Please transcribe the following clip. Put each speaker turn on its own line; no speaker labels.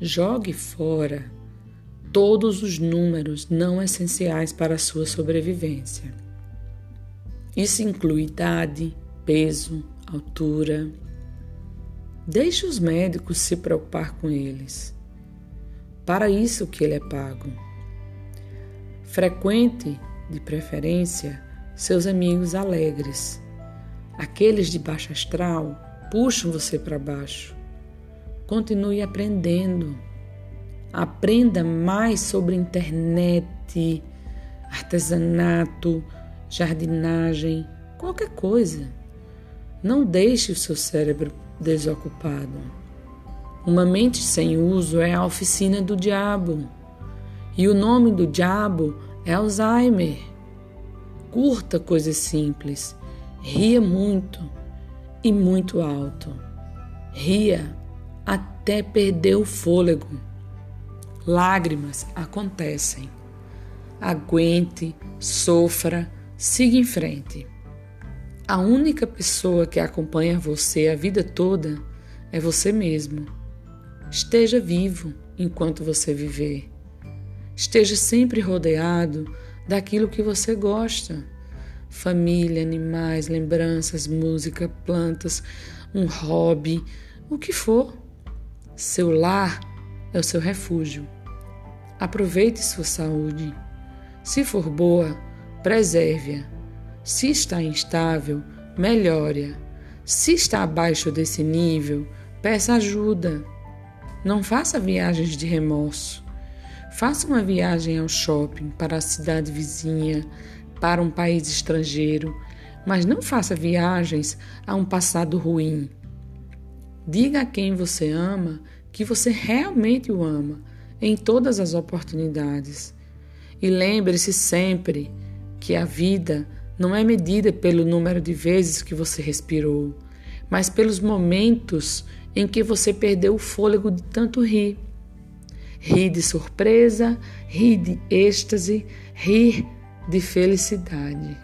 Jogue fora todos os números não essenciais para a sua sobrevivência. Isso inclui idade, peso, altura. Deixe os médicos se preocupar com eles. Para isso que ele é pago. Frequente, de preferência, seus amigos alegres. Aqueles de baixo astral puxam você para baixo. Continue aprendendo. Aprenda mais sobre internet, artesanato, jardinagem, qualquer coisa. Não deixe o seu cérebro desocupado. Uma mente sem uso é a oficina do diabo. E o nome do diabo é Alzheimer. Curta coisas simples. Ria muito e muito alto. Ria até perder o fôlego. Lágrimas acontecem. Aguente, sofra, siga em frente. A única pessoa que acompanha você a vida toda é você mesmo. Esteja vivo enquanto você viver. Esteja sempre rodeado daquilo que você gosta: família, animais, lembranças, música, plantas, um hobby, o que for. Seu lar é o seu refúgio. Aproveite sua saúde. Se for boa, preserve-a. Se está instável, melhore-a. Se está abaixo desse nível, peça ajuda. Não faça viagens de remorso. Faça uma viagem ao shopping, para a cidade vizinha, para um país estrangeiro, mas não faça viagens a um passado ruim. Diga a quem você ama que você realmente o ama em todas as oportunidades. E lembre-se sempre que a vida não é medida pelo número de vezes que você respirou, mas pelos momentos em que você perdeu o fôlego de tanto rir. Rir de surpresa, rir de êxtase, rir de felicidade.